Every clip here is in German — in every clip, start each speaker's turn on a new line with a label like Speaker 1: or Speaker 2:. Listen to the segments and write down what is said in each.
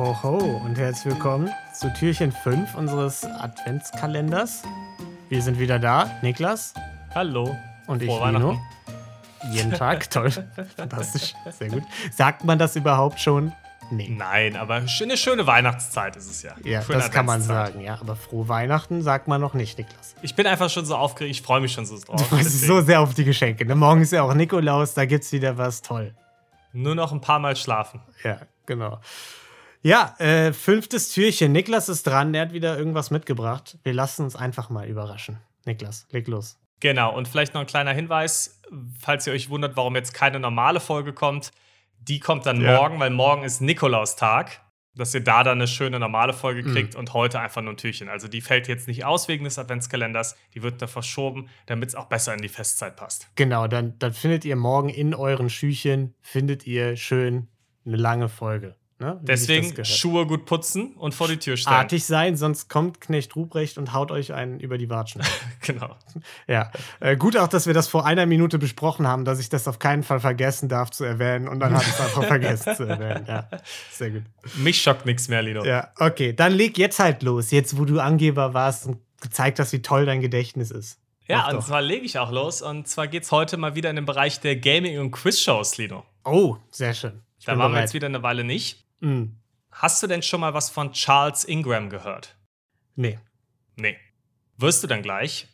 Speaker 1: ho, ho und herzlich willkommen zu Türchen 5 unseres Adventskalenders. Wir sind wieder da, Niklas
Speaker 2: Hallo.
Speaker 1: und ich.
Speaker 2: Weihnachten.
Speaker 1: Jeden Tag, toll, fantastisch, sehr gut. Sagt man das überhaupt schon? Nee.
Speaker 2: Nein, aber eine schöne Weihnachtszeit ist es ja.
Speaker 1: Ja,
Speaker 2: Schöne
Speaker 1: das kann man sagen, ja. Aber frohe Weihnachten sagt man noch nicht, Niklas.
Speaker 2: Ich bin einfach schon so aufgeregt, ich freue mich schon so drauf.
Speaker 1: Du freust so sehr auf die Geschenke. Ne? Morgen ist ja auch Nikolaus, da gibt's wieder was toll.
Speaker 2: Nur noch ein paar Mal schlafen.
Speaker 1: Ja, genau. Ja, äh, fünftes Türchen. Niklas ist dran, der hat wieder irgendwas mitgebracht. Wir lassen uns einfach mal überraschen. Niklas, leg los.
Speaker 2: Genau, und vielleicht noch ein kleiner Hinweis, falls ihr euch wundert, warum jetzt keine normale Folge kommt. Die kommt dann
Speaker 1: Ja.
Speaker 2: morgen, weil morgen ist Nikolaustag. Dass ihr da dann eine schöne normale Folge
Speaker 1: Mhm.
Speaker 2: kriegt und heute einfach nur ein Türchen. Also die fällt jetzt nicht aus wegen des Adventskalenders, die wird da verschoben, damit es auch besser in die Festzeit passt.
Speaker 1: Genau, dann, dann findet ihr morgen in euren Schüchen, findet ihr schön eine lange Folge. Ne?
Speaker 2: Deswegen. Schuhe gut putzen und vor die Tür stellen.
Speaker 1: artig sein, sonst kommt Knecht Ruprecht und haut euch einen über die Watschen.
Speaker 2: Genau.
Speaker 1: ja, äh, gut auch, dass wir das vor einer Minute besprochen haben, dass ich das auf keinen Fall vergessen darf zu erwähnen und dann habe ich es einfach vergessen zu erwähnen. Ja, sehr gut.
Speaker 2: Mich schockt nichts mehr, Lino.
Speaker 1: Ja, okay, dann leg jetzt halt los, jetzt wo du Angeber warst und gezeigt hast, wie toll dein Gedächtnis ist.
Speaker 2: Ja,
Speaker 1: Mach
Speaker 2: und
Speaker 1: doch.
Speaker 2: zwar lege ich auch los. Und zwar geht es heute mal wieder in den Bereich der Gaming- und Quiz-Shows, Lino.
Speaker 1: Oh, sehr schön. Ich
Speaker 2: Da waren wir
Speaker 1: bereit.
Speaker 2: jetzt wieder eine Weile nicht.
Speaker 1: Mm,
Speaker 2: Hast du denn schon mal was von Charles Ingram gehört?
Speaker 1: nee.
Speaker 2: Nee. Wirst du dann gleich.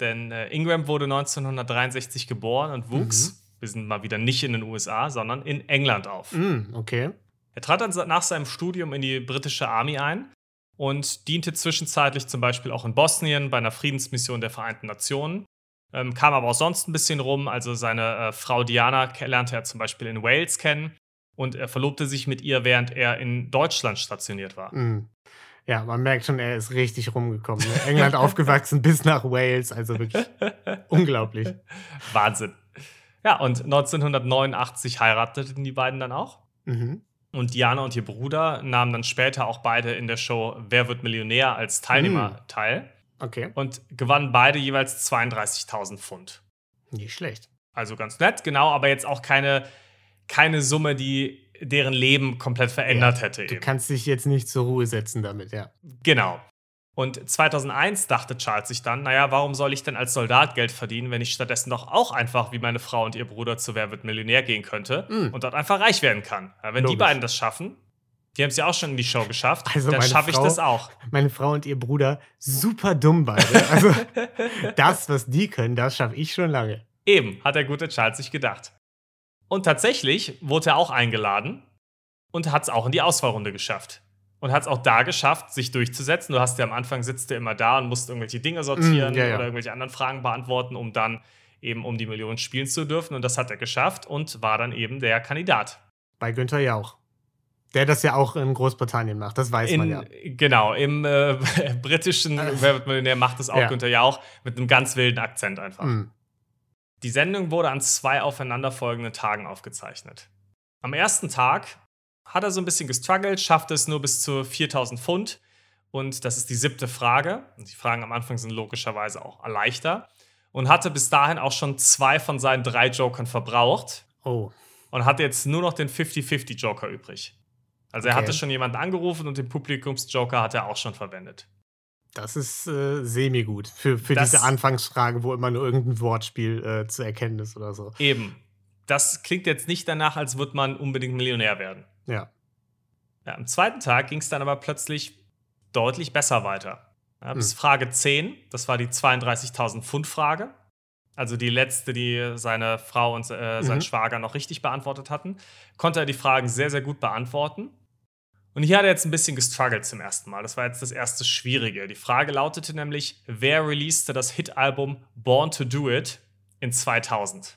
Speaker 2: Denn äh, Ingram wurde 1963 geboren und wuchs, wir sind mal wieder nicht in den USA, sondern in England auf.
Speaker 1: Mm, okay.
Speaker 2: Er trat dann nach seinem Studium in die britische Army ein und diente zwischenzeitlich zum Beispiel auch in Bosnien bei einer Friedensmission der Vereinten Nationen. Ähm, kam aber auch sonst ein bisschen rum. Also seine äh, Frau Diana lernte er zum Beispiel in Wales kennen und er verlobte sich mit ihr, während er in Deutschland stationiert war.
Speaker 1: Mm. Ja, man merkt schon, er ist richtig rumgekommen. England aufgewachsen bis nach Wales, also wirklich unglaublich.
Speaker 2: Wahnsinn. Ja, und 1989 heirateten die beiden dann auch.
Speaker 1: Mhm.
Speaker 2: Und Diana und ihr Bruder nahmen dann später auch beide in der Show Wer wird Millionär als Teilnehmer
Speaker 1: Mm.
Speaker 2: teil.
Speaker 1: Okay,
Speaker 2: und gewannen beide jeweils 32.000 Pfund.
Speaker 1: nicht schlecht.
Speaker 2: Also ganz nett, genau, aber jetzt auch keine, keine Summe, die deren Leben komplett verändert
Speaker 1: Ja,
Speaker 2: hätte.
Speaker 1: Du
Speaker 2: Eben.
Speaker 1: kannst dich jetzt nicht zur Ruhe setzen damit, ja.
Speaker 2: Genau. Und 2001 dachte Charles sich dann, naja, warum soll ich denn als Soldat Geld verdienen, wenn ich stattdessen doch auch einfach wie meine Frau und ihr Bruder zu Wer wird Millionär gehen könnte
Speaker 1: Mm.
Speaker 2: und dort einfach reich werden kann. Ja, wenn die
Speaker 1: Logisch.
Speaker 2: beiden das schaffen, die haben es ja auch schon in die Show geschafft,
Speaker 1: Also
Speaker 2: dann schaffe ich das auch.
Speaker 1: Meine Frau und ihr Bruder, super dumm beide. Also, das, was die können, das schaffe ich schon lange.
Speaker 2: Eben, hat der gute Charles sich gedacht. Und tatsächlich wurde er auch eingeladen und hat es auch in die Auswahlrunde geschafft. Und hat es auch da geschafft, sich durchzusetzen. Du hast ja am Anfang sitzt du immer da und musst irgendwelche Dinge sortieren
Speaker 1: Mm, ja, ja.
Speaker 2: oder irgendwelche anderen Fragen beantworten, um dann eben um die Million spielen zu dürfen. Und das hat er geschafft und war dann eben der Kandidat.
Speaker 1: Bei Günther Jauch. Der das ja auch in Großbritannien macht, das weiß man
Speaker 2: In,
Speaker 1: ja.
Speaker 2: Genau, im äh, britischen wird Millionär macht es auch
Speaker 1: Ja.
Speaker 2: Günther Jauch mit einem ganz wilden Akzent einfach.
Speaker 1: Mm.
Speaker 2: Die Sendung wurde an zwei aufeinanderfolgenden Tagen aufgezeichnet. Am ersten Tag hat er so ein bisschen gestruggelt, schaffte es nur bis zu 4000 Pfund. Und das ist die siebte Frage. Und die Fragen am Anfang sind logischerweise auch leichter. Und hatte bis dahin auch schon zwei von seinen drei Jokern verbraucht
Speaker 1: Oh,
Speaker 2: und hatte jetzt nur noch den 50-50-Joker übrig. Also er
Speaker 1: Okay.
Speaker 2: hatte schon jemanden angerufen und den Publikumsjoker hat er auch schon verwendet.
Speaker 1: Das ist äh, semi-gut für, für
Speaker 2: Das-
Speaker 1: diese Anfangsfrage, wo immer nur irgendein Wortspiel äh, zu erkennen ist oder so.
Speaker 2: Eben. Das klingt jetzt nicht danach, als würde man unbedingt Millionär werden.
Speaker 1: Ja.
Speaker 2: Ja, am zweiten Tag ging es dann aber plötzlich deutlich besser weiter. Ja, bis
Speaker 1: Hm.
Speaker 2: Frage 10, das war die 32.000 Pfund Frage. Also die letzte, die seine Frau und äh, sein
Speaker 1: Mhm.
Speaker 2: Schwager noch richtig beantwortet hatten, konnte er die Fragen sehr, sehr gut beantworten. Und hier hat er jetzt ein bisschen gestruggelt zum ersten Mal. Das war jetzt das erste Schwierige. Die Frage lautete nämlich, wer releaste das Hit-Album Born to Do It in 2000?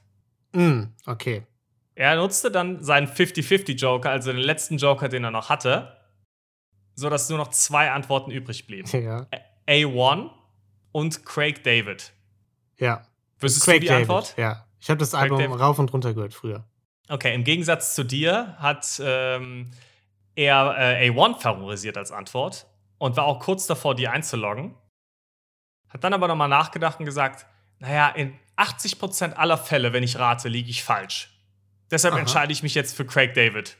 Speaker 1: Mm, okay.
Speaker 2: Er nutzte dann seinen 50-50-Joker, also den letzten Joker, den er noch hatte, sodass nur noch zwei Antworten übrig blieben.
Speaker 1: Ja.
Speaker 2: A1 und Craig David.
Speaker 1: Ja.
Speaker 2: Wüsstest du
Speaker 1: Craig
Speaker 2: die
Speaker 1: David.
Speaker 2: Antwort?
Speaker 1: Ja. Ich habe das
Speaker 2: Craig
Speaker 1: Album
Speaker 2: David.
Speaker 1: rauf und runter gehört früher.
Speaker 2: Okay, im Gegensatz zu dir hat ähm, er äh, A1 favorisiert als Antwort und war auch kurz davor, die einzuloggen. Hat dann aber nochmal nachgedacht und gesagt, naja, in 80% aller Fälle, wenn ich rate, liege ich falsch. Deshalb
Speaker 1: Aha.
Speaker 2: entscheide ich mich jetzt für Craig David.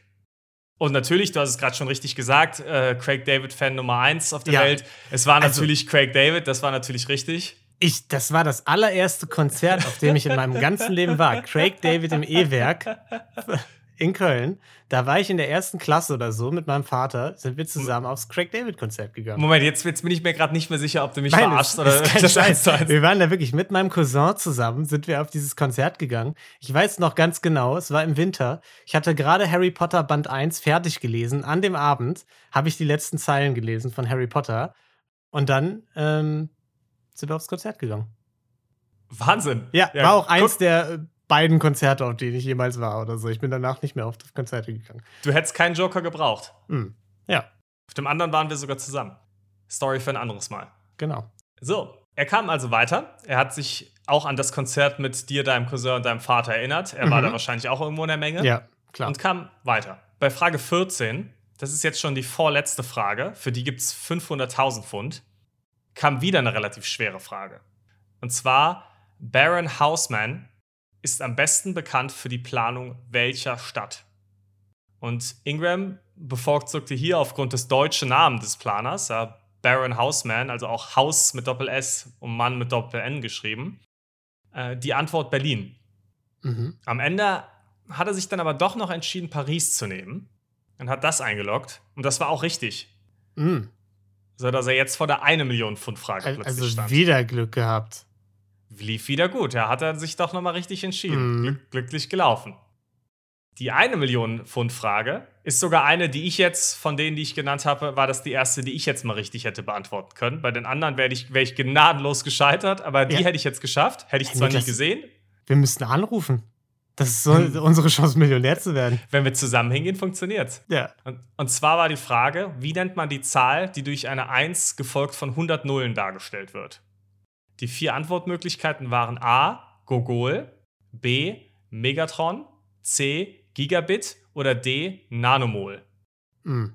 Speaker 2: Und natürlich, du hast es gerade schon richtig gesagt, äh, Craig David-Fan Nummer 1 auf der
Speaker 1: Ja.
Speaker 2: Welt. Es war
Speaker 1: Also-
Speaker 2: natürlich Craig David, das war natürlich richtig.
Speaker 1: Ich, das war das allererste Konzert, auf dem ich in meinem ganzen Leben war. Craig David im E-Werk in Köln. Da war ich in der ersten Klasse oder so mit meinem Vater, sind wir zusammen aufs Craig David Konzert gegangen.
Speaker 2: Moment, jetzt, jetzt bin ich mir gerade nicht mehr sicher, ob du mich
Speaker 1: Nein,
Speaker 2: verarschst oder
Speaker 1: ist kein
Speaker 2: das
Speaker 1: Scheiß.
Speaker 2: eins.
Speaker 1: Wir waren da wirklich mit meinem Cousin zusammen, sind wir auf dieses Konzert gegangen. Ich weiß noch ganz genau, es war im Winter. Ich hatte gerade Harry Potter Band 1 fertig gelesen. An dem Abend habe ich die letzten Zeilen gelesen von Harry Potter. Und dann ähm, sind wir aufs Konzert gegangen.
Speaker 2: Wahnsinn.
Speaker 1: Ja, war auch eins
Speaker 2: guck,
Speaker 1: der äh, beiden Konzerte, auf denen ich jemals war oder so. Ich bin danach nicht mehr auf das Konzerte gegangen.
Speaker 2: Du hättest keinen Joker gebraucht.
Speaker 1: Hm. Ja,
Speaker 2: Auf dem anderen waren wir sogar zusammen. Story für ein anderes Mal.
Speaker 1: genau.
Speaker 2: So, er kam also weiter. Er hat sich auch an das Konzert mit dir, deinem Cousin und deinem Vater erinnert. Er war
Speaker 1: Mhm.
Speaker 2: da wahrscheinlich auch irgendwo in der Menge.
Speaker 1: Ja, klar.
Speaker 2: Und kam weiter. Bei Frage 14, das ist jetzt schon die vorletzte Frage, für die gibt es 500.000 Pfund, kam wieder eine relativ schwere Frage. Und zwar, Baron Houseman ist am besten bekannt für die Planung welcher Stadt? Und Ingram bevorzugte hier aufgrund des deutschen Namens des Planers, ja, Baron Houseman, also auch Haus mit Doppel-S und Mann mit Doppel-N geschrieben, äh, die Antwort Berlin.
Speaker 1: Mhm.
Speaker 2: Am Ende hat er sich dann aber doch noch entschieden, Paris zu nehmen und hat das eingeloggt. Und das war auch richtig.
Speaker 1: Mhm.
Speaker 2: So dass er jetzt vor der 1 Million Pfund Frage
Speaker 1: Al-
Speaker 2: plötzlich
Speaker 1: Also
Speaker 2: stand.
Speaker 1: wieder Glück gehabt.
Speaker 2: Lief wieder gut. Ja, hat er sich doch nochmal richtig entschieden.
Speaker 1: Mhm.
Speaker 2: Glück, glücklich gelaufen. Die 1 Million Pfund Frage ist sogar eine, die ich jetzt, von denen, die ich genannt habe, war das die erste, die ich jetzt mal richtig hätte beantworten können. Bei den anderen wäre ich, wär ich gnadenlos gescheitert, aber die
Speaker 1: Ja.
Speaker 2: hätte ich jetzt geschafft. Hätte ich
Speaker 1: Hey,
Speaker 2: zwar nie
Speaker 1: Niklas,
Speaker 2: gesehen.
Speaker 1: Wir müssten anrufen. Das ist so unsere Chance, Millionär zu werden.
Speaker 2: Wenn wir zusammen hingehen, funktioniert's.
Speaker 1: Ja.
Speaker 2: Und, und zwar war die Frage, wie nennt man die Zahl, die durch eine 1 gefolgt von 100 Nullen dargestellt wird? Die vier Antwortmöglichkeiten waren A. Gogol, B. Megatron, C. Gigabit oder D. Nanomol.
Speaker 1: Mhm.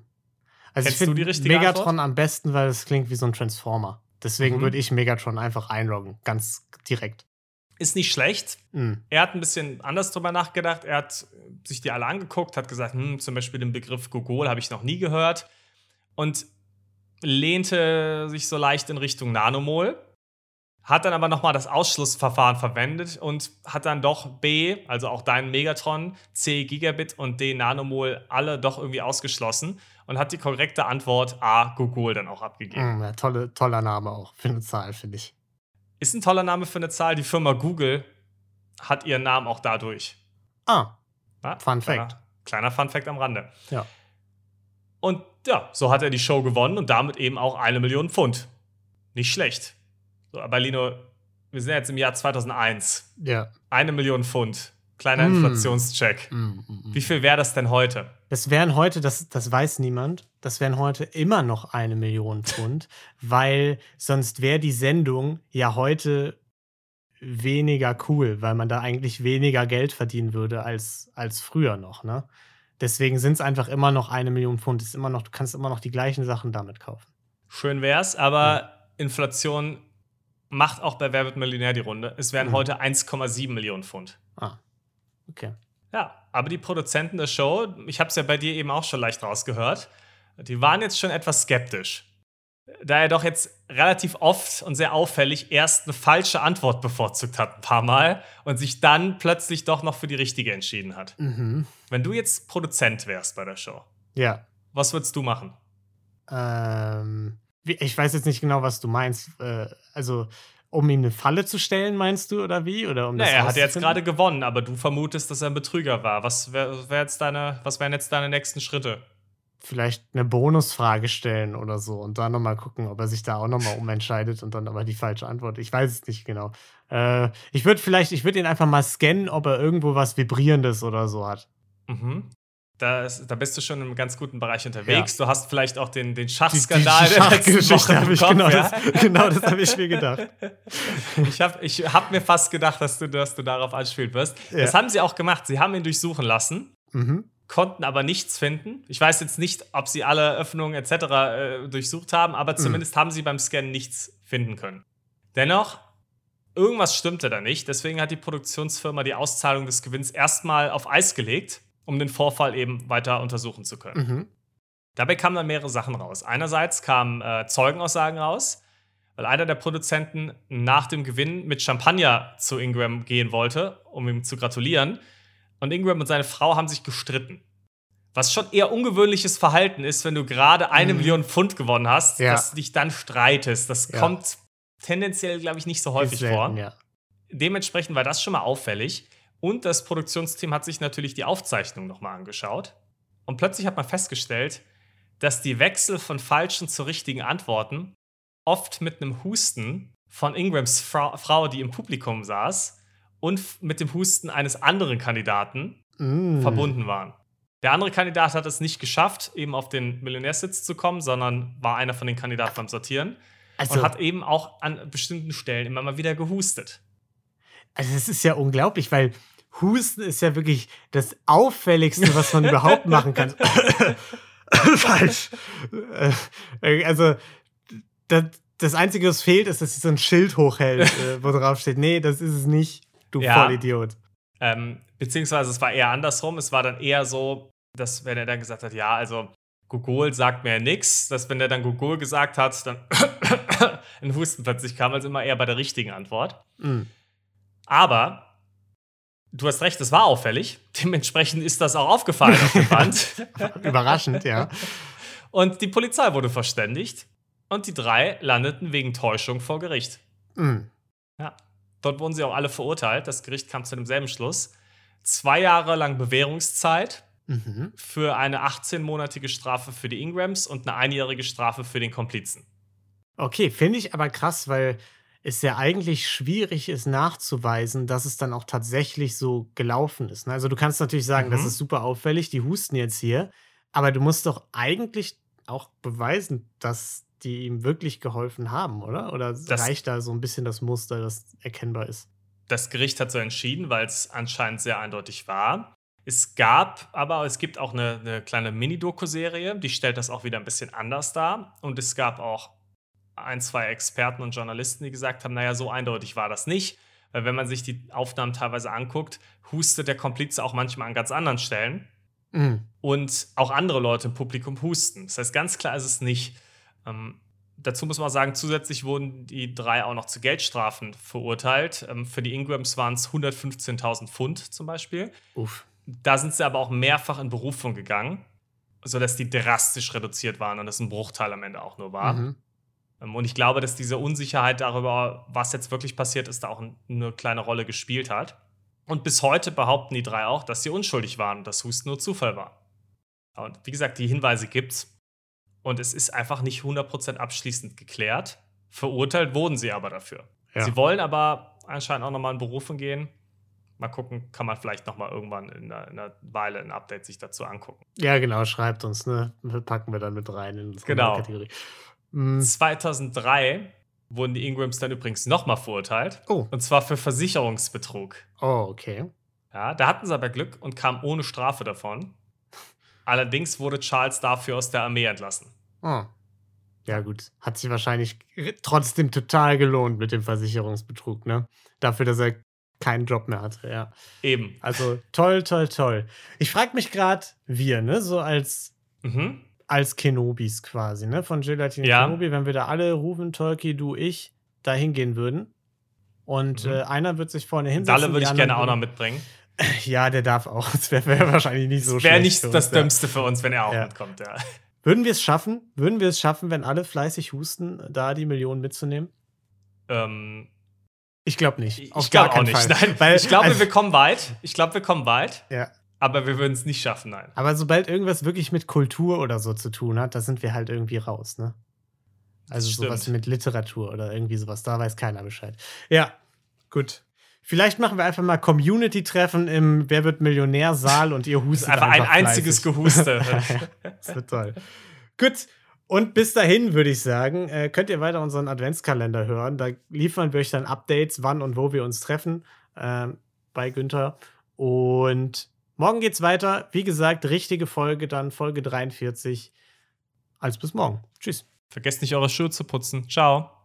Speaker 1: Also
Speaker 2: Kennst
Speaker 1: ich finde Megatron
Speaker 2: Antwort?
Speaker 1: am besten, weil es klingt wie so ein Transformer. Deswegen
Speaker 2: Mhm.
Speaker 1: würde ich Megatron einfach einloggen, ganz direkt.
Speaker 2: Ist nicht schlecht.
Speaker 1: Mhm.
Speaker 2: Er hat ein bisschen anders drüber nachgedacht. Er hat sich die alle angeguckt, hat gesagt, hm, zum Beispiel den Begriff Gogol habe ich noch nie gehört. Und lehnte sich so leicht in Richtung Nanomol. Hat dann aber nochmal das Ausschlussverfahren verwendet und hat dann doch B, also auch deinen Megatron, C Gigabit und D Nanomol alle doch irgendwie ausgeschlossen und hat die korrekte Antwort A Gogol dann auch abgegeben.
Speaker 1: Mhm, ja, tolle, toller Name auch für eine Zahl, finde ich.
Speaker 2: Ist ein toller Name für eine Zahl. Die Firma Google hat ihren Namen auch dadurch.
Speaker 1: Ah,
Speaker 2: Ja,
Speaker 1: Fun
Speaker 2: kleiner,
Speaker 1: Fact.
Speaker 2: Kleiner Fun Fact am Rande.
Speaker 1: ja.
Speaker 2: Und ja, so hat er die Show gewonnen und damit eben auch eine Million Pfund. Nicht schlecht. So, aber Lino, wir sind ja jetzt im Jahr 2001.
Speaker 1: Ja.
Speaker 2: Eine Million Pfund. Kleiner
Speaker 1: Mm.
Speaker 2: Inflationscheck.
Speaker 1: Mhm, mhm,
Speaker 2: Wie viel wäre das denn heute?
Speaker 1: Das wären heute, das, das weiß niemand, das wären heute immer noch eine Million Pfund, weil sonst wäre die Sendung ja heute weniger cool, weil man da eigentlich weniger Geld verdienen würde als, als früher noch, ne? Deswegen sind es einfach immer noch eine Million Pfund. Ist immer noch, du kannst immer noch die gleichen Sachen damit kaufen.
Speaker 2: Schön wär's, aber Inflation macht auch bei Wer wird Millionär die Runde. Es wären
Speaker 1: Mhm.
Speaker 2: heute 1,7 Millionen Pfund.
Speaker 1: Ah, okay.
Speaker 2: Ja, aber die Produzenten der Show, ich habe es ja bei dir eben auch schon leicht rausgehört, die waren jetzt schon etwas skeptisch. Da er doch jetzt relativ oft und sehr auffällig erst eine falsche Antwort bevorzugt hat, ein paar Mal, und sich dann plötzlich doch noch für die richtige entschieden hat.
Speaker 1: Mhm.
Speaker 2: Wenn du jetzt Produzent wärst bei der Show,
Speaker 1: Ja.
Speaker 2: was würdest du machen?
Speaker 1: Ähm, ich weiß jetzt nicht genau, was du meinst. Äh, also, um ihm eine Falle zu stellen, meinst du, oder wie? Oder um
Speaker 2: Na,
Speaker 1: das
Speaker 2: er hat jetzt gerade gewonnen, aber du vermutest, dass er ein Betrüger war. Was, wär, wär jetzt deine, was wären jetzt deine nächsten Schritte?
Speaker 1: vielleicht eine Bonusfrage stellen oder so und dann nochmal gucken, ob er sich da auch nochmal umentscheidet und dann aber die falsche Antwort. Ich weiß es nicht genau. Äh, ich würde vielleicht, ich würde ihn einfach mal scannen, ob er irgendwo was Vibrierendes oder so hat.
Speaker 2: Mhm. Da, ist, da bist du schon im ganz guten Bereich unterwegs. Du hast vielleicht auch den, den
Speaker 1: Die,
Speaker 2: Schachskandal
Speaker 1: die
Speaker 2: der letzten
Speaker 1: habe
Speaker 2: im
Speaker 1: ich,
Speaker 2: Kopf,
Speaker 1: genau,
Speaker 2: ja?
Speaker 1: das, genau das habe ich mir gedacht.
Speaker 2: Ich habe ich hab mir fast gedacht, dass du, dass du darauf anspielen wirst.
Speaker 1: Ja.
Speaker 2: Das haben sie auch gemacht. Sie haben ihn durchsuchen lassen,
Speaker 1: Mhm.
Speaker 2: konnten aber nichts finden. Ich weiß jetzt nicht, ob sie alle Öffnungen etc. Äh, durchsucht haben, aber zumindest haben sie beim Scannen nichts finden können. Dennoch, irgendwas stimmte da nicht. Deswegen hat die Produktionsfirma die Auszahlung des Gewinns erstmal auf Eis gelegt um den Vorfall eben weiter untersuchen zu können.
Speaker 1: Mhm.
Speaker 2: Dabei kamen dann mehrere Sachen raus. Einerseits kamen äh, Zeugenaussagen raus, weil einer der Produzenten nach dem Gewinn mit Champagner zu Ingram gehen wollte, um ihm zu gratulieren. Und Ingram und seine Frau haben sich gestritten. Was schon eher ungewöhnliches Verhalten ist, wenn du gerade eine
Speaker 1: Mhm.
Speaker 2: Million Pfund gewonnen hast,
Speaker 1: Ja.
Speaker 2: dass du dich dann streitest. Das
Speaker 1: Ja.
Speaker 2: kommt tendenziell, glaube ich, nicht so häufig
Speaker 1: selten,
Speaker 2: vor.
Speaker 1: Ja.
Speaker 2: Dementsprechend war das schon mal auffällig. Und das Produktionsteam hat sich natürlich die Aufzeichnung nochmal angeschaut. Und plötzlich hat man festgestellt, dass die Wechsel von falschen zu richtigen Antworten oft mit einem Husten von Ingrams Fra Frau, die im Publikum saß, und mit dem Husten eines anderen Kandidaten
Speaker 1: Mm.
Speaker 2: verbunden waren. Der andere Kandidat hat es nicht geschafft, eben auf den Millionärsitz zu kommen, sondern war einer von den Kandidaten beim Sortieren
Speaker 1: Also,
Speaker 2: und hat eben auch an bestimmten Stellen immer mal wieder gehustet.
Speaker 1: also, es ist ja unglaublich, weil Husten ist ja wirklich das Auffälligste, was man überhaupt machen kann. Falsch. Äh, Also, das, das Einzige, was fehlt, ist, dass sie so ein Schild hochhält, äh, wo drauf steht: Nee, das ist es nicht, du
Speaker 2: Ja.
Speaker 1: Vollidiot.
Speaker 2: Ähm, beziehungsweise es war eher andersrum. Es war dann eher so, dass wenn er dann gesagt hat, ja, also Gogol sagt mir nichts, dass wenn er dann Gogol gesagt hat, dann ein Husten plötzlich kam, also immer eher bei der richtigen Antwort.
Speaker 1: Mm.
Speaker 2: Aber du hast recht, es war auffällig. Dementsprechend ist das auch aufgefallen auf dem Band.
Speaker 1: Überraschend, ja.
Speaker 2: Und die Polizei wurde verständigt und die drei landeten wegen Täuschung vor Gericht.
Speaker 1: Mm.
Speaker 2: Ja. Dort wurden sie auch alle verurteilt. Das Gericht kam zu demselben Schluss. Zwei Jahre lang Bewährungszeit
Speaker 1: Mhm.
Speaker 2: für eine 18-monatige Strafe für die Ingrams und eine einjährige Strafe für den Komplizen.
Speaker 1: Okay, finde ich aber krass, weil es ja eigentlich schwierig ist nachzuweisen, dass es dann auch tatsächlich so gelaufen ist. ne? Also du kannst natürlich sagen, das
Speaker 2: Mhm.
Speaker 1: ist super auffällig, die husten jetzt hier, aber du musst doch eigentlich auch beweisen, dass die ihm wirklich geholfen haben, oder? Oder
Speaker 2: Das-
Speaker 1: reicht da so ein bisschen das Muster, das erkennbar ist?
Speaker 2: Das Gericht hat so entschieden, weil es anscheinend sehr eindeutig war. Es gab aber, es gibt auch eine, eine kleine Mini-Doku-Serie, die stellt das auch wieder ein bisschen anders dar. Und es gab auch ein, zwei Experten und Journalisten, die gesagt haben, naja, so eindeutig war das nicht. Weil wenn man sich die Aufnahmen teilweise anguckt, hustet der Komplize auch manchmal an ganz anderen Stellen.
Speaker 1: Mm.
Speaker 2: und auch andere Leute im Publikum husten. Das heißt, ganz klar ist es nicht. Ähm, dazu muss man sagen, zusätzlich wurden die drei auch noch zu Geldstrafen verurteilt. Ähm, für die Ingrams waren es 115.000 Pfund zum Beispiel.
Speaker 1: Uff.
Speaker 2: Da sind sie aber auch mehrfach in Berufung gegangen, sodass die drastisch reduziert waren und das ein Bruchteil am Ende auch nur war.
Speaker 1: Mhm.
Speaker 2: Ähm, Und ich glaube, dass diese Unsicherheit darüber, was jetzt wirklich passiert ist, da auch ein- eine kleine Rolle gespielt hat. Und bis heute behaupten die drei auch, dass sie unschuldig waren und dass Husten nur Zufall war. Und wie gesagt, die Hinweise gibt's. Und es ist einfach nicht 100% abschließend geklärt. Verurteilt wurden sie aber dafür.
Speaker 1: Ja.
Speaker 2: Sie wollen aber anscheinend auch nochmal in Berufung gehen. Mal gucken, kann man vielleicht nochmal irgendwann in einer, in einer Weile ein Update sich dazu angucken.
Speaker 1: Ja, genau, schreibt uns, ne? Packen wir dann mit rein in unsere
Speaker 2: Genau.
Speaker 1: Kategorie. Mm.
Speaker 2: 2003 wurden die Ingrams dann übrigens nochmal verurteilt.
Speaker 1: Oh.
Speaker 2: Und zwar für Versicherungsbetrug.
Speaker 1: Oh, okay.
Speaker 2: Ja, da hatten sie aber Glück und kamen ohne Strafe davon. Allerdings wurde Charles dafür aus der Armee entlassen.
Speaker 1: Oh. Ja, gut. Hat sich wahrscheinlich trotzdem total gelohnt mit dem Versicherungsbetrug, ne? Dafür, dass er keinen Job mehr hatte, ja.
Speaker 2: Eben.
Speaker 1: Also toll, toll, toll. Ich frage mich gerade, wir, ne? So als,
Speaker 2: Mhm.
Speaker 1: Als Kenobis quasi, ne? Von Gelatine
Speaker 2: Ja.
Speaker 1: Kenobi, wenn wir da alle, Rufen, Tolki, du, ich, da hingehen würden. Und
Speaker 2: Mhm.
Speaker 1: äh, einer wird sich vorne hinsetzen.
Speaker 2: Dalle würde ich gerne auch noch mitbringen.
Speaker 1: Ja, der darf auch. Das wäre wär wahrscheinlich nicht so
Speaker 2: Das wäre
Speaker 1: schlecht
Speaker 2: nicht das
Speaker 1: ja.
Speaker 2: Dümmste für uns, wenn er auch
Speaker 1: Ja.
Speaker 2: mitkommt, ja.
Speaker 1: Würden wir es schaffen? Würden wir es schaffen, wenn alle fleißig husten, da die Millionen mitzunehmen?
Speaker 2: Ähm,
Speaker 1: Ich glaube nicht.
Speaker 2: ich
Speaker 1: Auf
Speaker 2: glaube
Speaker 1: gar
Speaker 2: auch nicht. Nein,
Speaker 1: Weil,
Speaker 2: ich glaube,
Speaker 1: also,
Speaker 2: wir kommen weit. Ich glaube, wir kommen weit.
Speaker 1: Ja.
Speaker 2: Aber wir würden es nicht schaffen, nein.
Speaker 1: Aber sobald irgendwas wirklich mit Kultur oder so zu tun hat, da sind wir halt irgendwie raus, ne? Also
Speaker 2: stimmt.
Speaker 1: sowas mit Literatur oder irgendwie sowas, da weiß keiner Bescheid. Ja, gut. Vielleicht machen wir einfach mal Community-Treffen im Wer wird Millionär-Saal und ihr hustet
Speaker 2: Einfach ein
Speaker 1: einfach
Speaker 2: einziges
Speaker 1: fleißig.
Speaker 2: Gehuste.
Speaker 1: das wird toll. Gut. Und bis dahin würde ich sagen, äh, könnt ihr weiter unseren Adventskalender hören. Da liefern wir euch dann Updates, wann und wo wir uns treffen ähm, bei Günther. Und morgen geht's weiter. Wie gesagt, richtige Folge dann, Folge 43. Also bis morgen. Tschüss.
Speaker 2: Vergesst nicht, eure Schuhe zu putzen. Ciao.